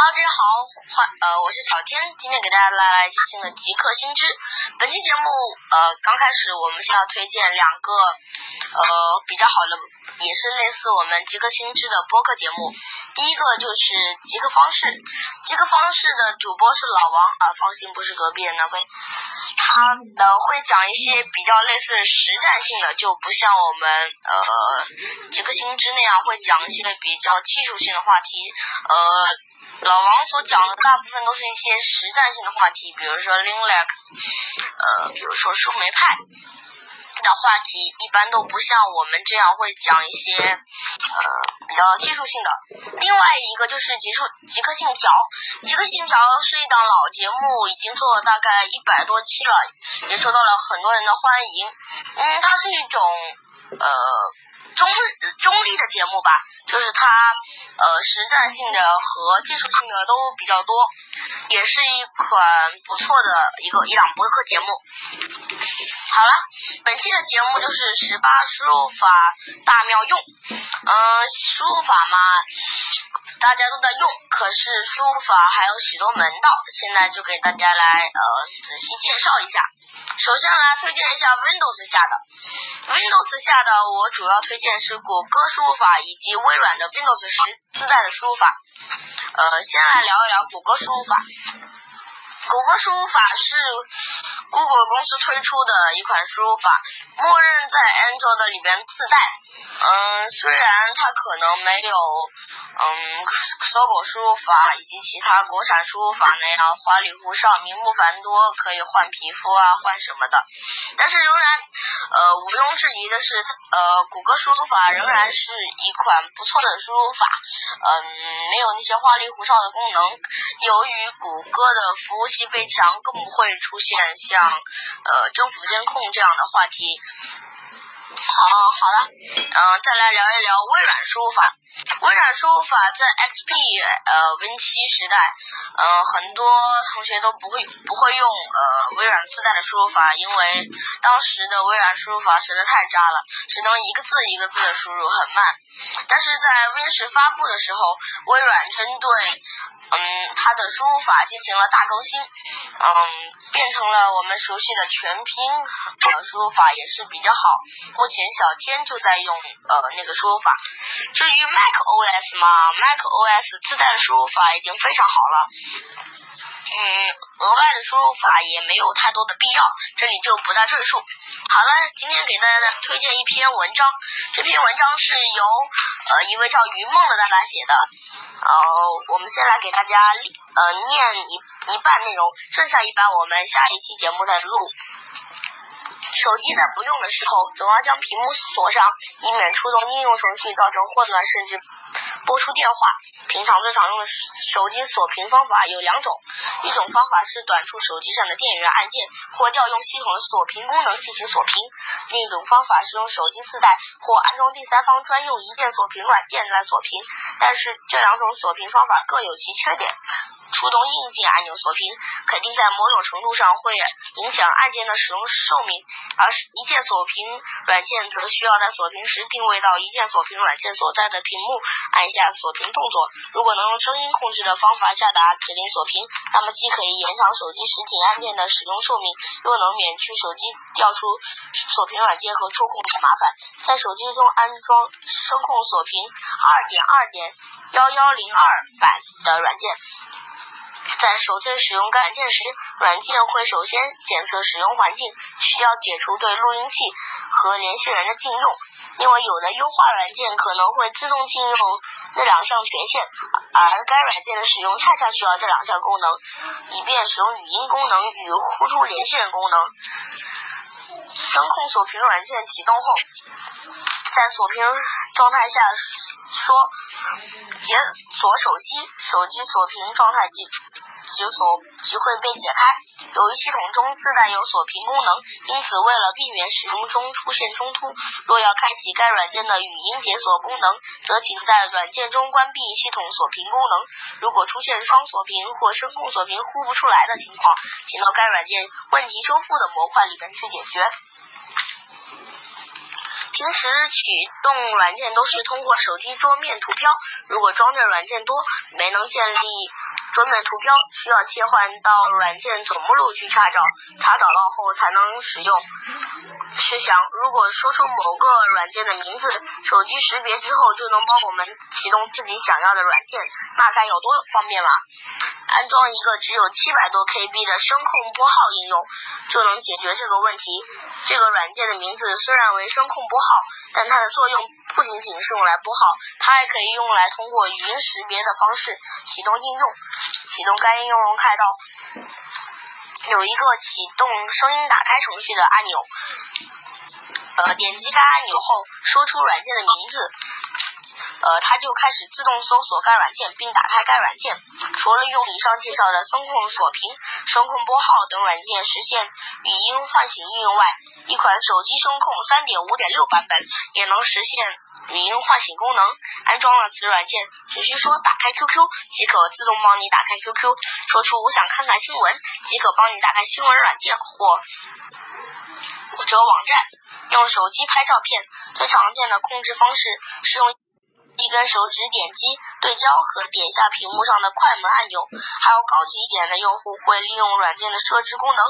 哈大家好，欢呃，我是小天，今天给大家带来一期新的《极客新知》。本期节目呃刚开始，我们先要推荐两个呃比较好的，也是类似我们《极客星知》的播客节目。第一个就是《极客方式》，极客方式的主播是老王啊，放心，不是隔壁的那位。他呃会讲一些比较类似实战性的，就不像我们呃《极客星知》那样会讲一些比较技术性的话题，呃。老王所讲的大部分都是一些实战性的话题，比如说 Linux，呃，比如说树莓派的话题，一般都不像我们这样会讲一些呃比较技术性的。另外一个就是极速极客信条，极客信条是一档老节目，已经做了大概一百多期了，也受到了很多人的欢迎。嗯，它是一种呃。中中立的节目吧，就是它呃实战性的和技术性的都比较多，也是一款不错的一个一档播客节目。好了，本期的节目就是十八输入法大妙用。嗯，输入法嘛，大家都在用，可是输入法还有许多门道，现在就给大家来呃仔细介绍一下。首先来推荐一下 Windows 下的，Windows 下的我主要推荐是谷歌输入法以及微软的 Windows 十自带的输入法。呃，先来聊一聊谷歌输入法。谷歌输入法是 Google 公司推出的一款输入法，默认在 Android 里边自带。嗯，虽然它可能没有嗯搜狗输入法以及其他国产输入法那样花里胡哨、名目繁多，可以换皮肤啊、换什么的，但是仍然呃毋庸置疑的是，呃谷歌输入法仍然是一款不错的输入法。嗯，没有那些花里胡哨的功能。由于谷歌的服务器。被强更不会出现像呃政府监控这样的话题。好，好了，嗯，再来聊一聊微软输入法。微软输入法在 XP 呃 Win 七时代，呃很多同学都不会不会用呃微软自带的输入法，因为当时的微软输入法实在太渣了，只能一个字一个字的输入，很慢。但是在 Win 十发布的时候，微软针对嗯，它的输入法进行了大更新，嗯，变成了我们熟悉的全拼呃输入法，也是比较好。目前小天就在用呃那个输入法。至于 Mac OS 嘛，Mac OS 自带输入法已经非常好了，嗯，额外的输入法也没有太多的必要，这里就不再赘述。好了，今天给大家推荐一篇文章，这篇文章是由呃一位叫云梦的大大写的。呃，我们先来给大家呃念一一半内容，剩下一半我们下一期节目再录。手机在不用的时候，总要将屏幕锁上，以免触动应用程序造成混乱，甚至拨出电话。平常最常用的手机锁屏方法有两种，一种方法是短触手机上的电源按键，或调用系统的锁屏功能进行锁屏；另一种方法是用手机自带或安装第三方专用一键锁屏软件来锁屏。但是这两种锁屏方法各有其缺点。触动硬件按钮锁屏，肯定在某种程度上会影响按键的使用寿命，而一键锁屏软件则需要在锁屏时定位到一键锁屏软件所在的屏幕，按下锁屏动作。如果能用声音控制的方法下达指令锁屏，那么既可以延长手机实体按键的使用寿命，又能免去手机调出锁屏软件和触控的麻烦。在手机中安装声控锁屏二点二点幺幺零二版的软件。在首次使用该软件时，软件会首先检测使用环境，需要解除对录音器和联系人的禁用，因为有的优化软件可能会自动禁用那两项权限，而该软件的使用恰恰需要这两项功能，以便使用语音功能与呼出联系人功能。声控锁屏软件启动后，在锁屏状态下说解锁手机，手机锁屏状态即。解锁即会被解开。由于系统中自带有锁屏功能，因此为了避免使用中出现冲突，若要开启该软件的语音解锁功能，则请在软件中关闭系统锁屏功能。如果出现双锁屏或声控锁屏呼不出来的情况，请到该软件问题修复的模块里边去解决。平时启动软件都是通过手机桌面图标，如果装着软件多，没能建立。桌面图标需要切换到软件总目录去查找，查找到后才能使用。试想，如果说出某个软件的名字，手机识别之后就能帮我们启动自己想要的软件，那该有多方便啊！安装一个只有七百多 KB 的声控拨号应用，就能解决这个问题。这个软件的名字虽然为声控拨号，但它的作用不仅仅是用来拨号，它还可以用来通过语音识别的方式启动应用。启动该应用看到有一个启动声音打开程序的按钮，呃，点击该按钮后，说出软件的名字。呃，它就开始自动搜索该软件，并打开该软件。除了用以上介绍的声控锁屏、声控拨号等软件实现语音唤醒应用外，一款手机声控3.5.6版本也能实现语音唤醒功能。安装了此软件，只需说打开 QQ 即可自动帮你打开 QQ，说出我想看看新闻即可帮你打开新闻软件或或者网站。用手机拍照片，最常见的控制方式是用。一根手指点击对焦和点下屏幕上的快门按钮，还有高级一点的用户会利用软件的设置功能，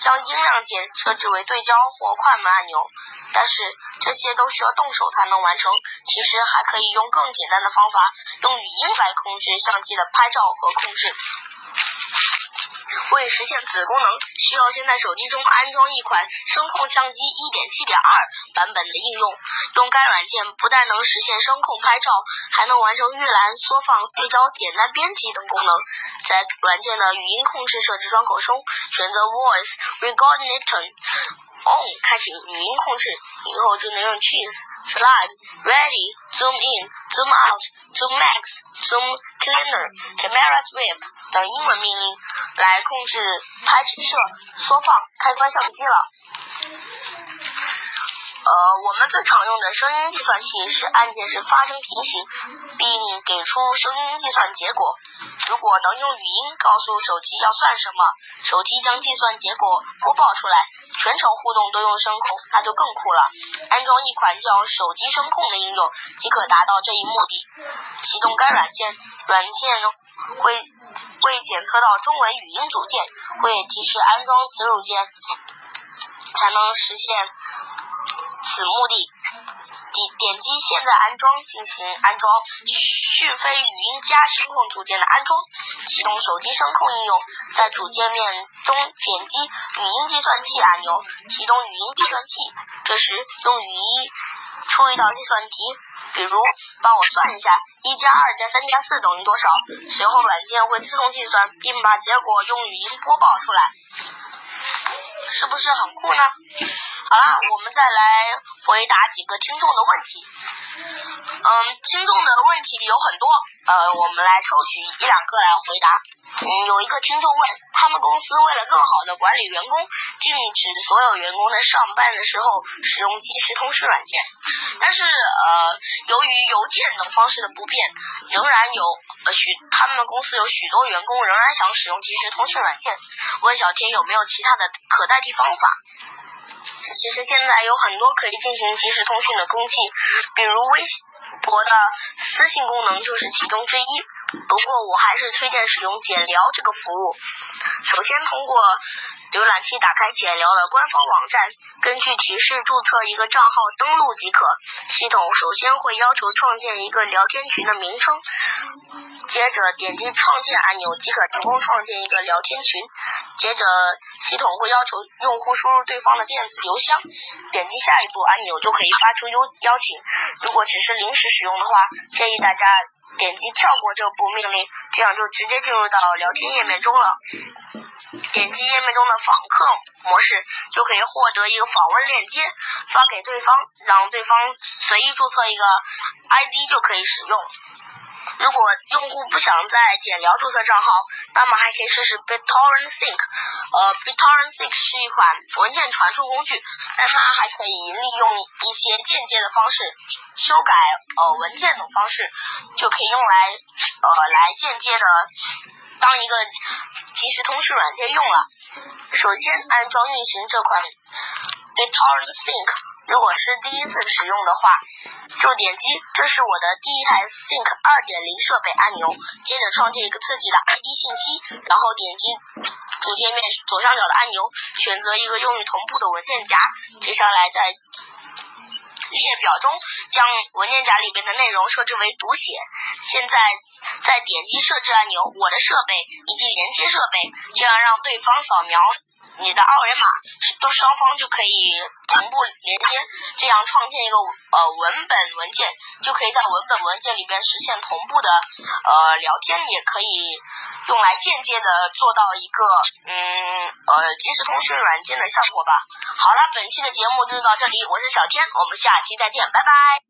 将音量键设置为对焦或快门按钮。但是这些都需要动手才能完成。其实还可以用更简单的方法，用语音来控制相机的拍照和控制。为实现此功能，需要先在手机中安装一款声控相机1.7.2版本的应用。用该软件不但能实现声控拍照，还能完成预览、缩放、对焦、简单编辑等功能。在软件的语音控制设置窗口中，选择 Voice Recognition On，开启语音控制，以后就能用 Cheese、Slide、Ready、Zoom In、Zoom Out、Zoom Max、Zoom Cleaner、Camera Sweep 等英文命令来控制拍摄、缩放、开关相机了。呃，我们最常用的声音计算器是按键式发声提醒，并给出声音计算结果。如果能用语音告诉手机要算什么，手机将计算结果播报出来，全程互动都用声控，那就更酷了。安装一款叫手机声控的应用即可达到这一目的。启动该软件，软件会会检测到中文语音组件，会提示安装此组件，才能实现。此目的，点点击现在安装进行安装讯飞语音加声控组件的安装，启动手机声控应用，在主界面中点击语音计算器按钮，启动语音计算器。这时用语音出一道计算题，比如帮我算一下一加二加三加四等于多少。随后软件会自动计算，并把结果用语音播报出来，是不是很酷呢？好了，我们再来回答几个听众的问题。嗯，听众的问题有很多，呃，我们来抽取一两个来回答。嗯，有一个听众问，他们公司为了更好的管理员工，禁止所有员工在上班的时候使用即时通讯软件。但是，呃，由于邮件等方式的不便，仍然有呃许他们公司有许多员工仍然想使用即时通讯软件。问小天有没有其他的可代替方法？其实现在有很多可以进行即时通讯的工具，比如微博的私信功能就是其中之一。不过我还是推荐使用简聊这个服务。首先通过浏览器打开简聊的官方网站，根据提示注册一个账号登录即可。系统首先会要求创建一个聊天群的名称，接着点击创建按钮即可成功创建一个聊天群。接着系统会要求用户输入对方的电子邮箱，点击下一步按钮就可以发出邀邀请。如果只是临时使用的话，建议大家。点击跳过这步命令，这样就直接进入到聊天页面中了。点击页面中的访客模式，就可以获得一个访问链接，发给对方，让对方随意注册一个 ID 就可以使用。如果用户不想在简聊注册账号，那么还可以试试 BitTorrent Sync。呃，BitTorrent Sync 是一款文件传输工具，但它还可以利用一些间接的方式修改呃文件等方式，就可以用来呃来间接的当一个即时通讯软件用了。首先安装运行这款 BitTorrent Sync。如果是第一次使用的话，就点击这是我的第一台 Think 二点零设备按钮，接着创建一个自己的 ID 信息，然后点击主界面左上角的按钮，选择一个用于同步的文件夹，接下来在。列表中将文件夹里边的内容设置为读写。现在再点击设置按钮，我的设备以及连接设备，这样让对方扫描你的二维码，都双方就可以同步连接。这样创建一个呃文本文件，就可以在文本文件里边实现同步的呃聊天，也可以用来间接的做到一个嗯呃即时通讯软件的效果吧。好了，本期的节目就到这里，我是小天，我们下期再见，拜拜。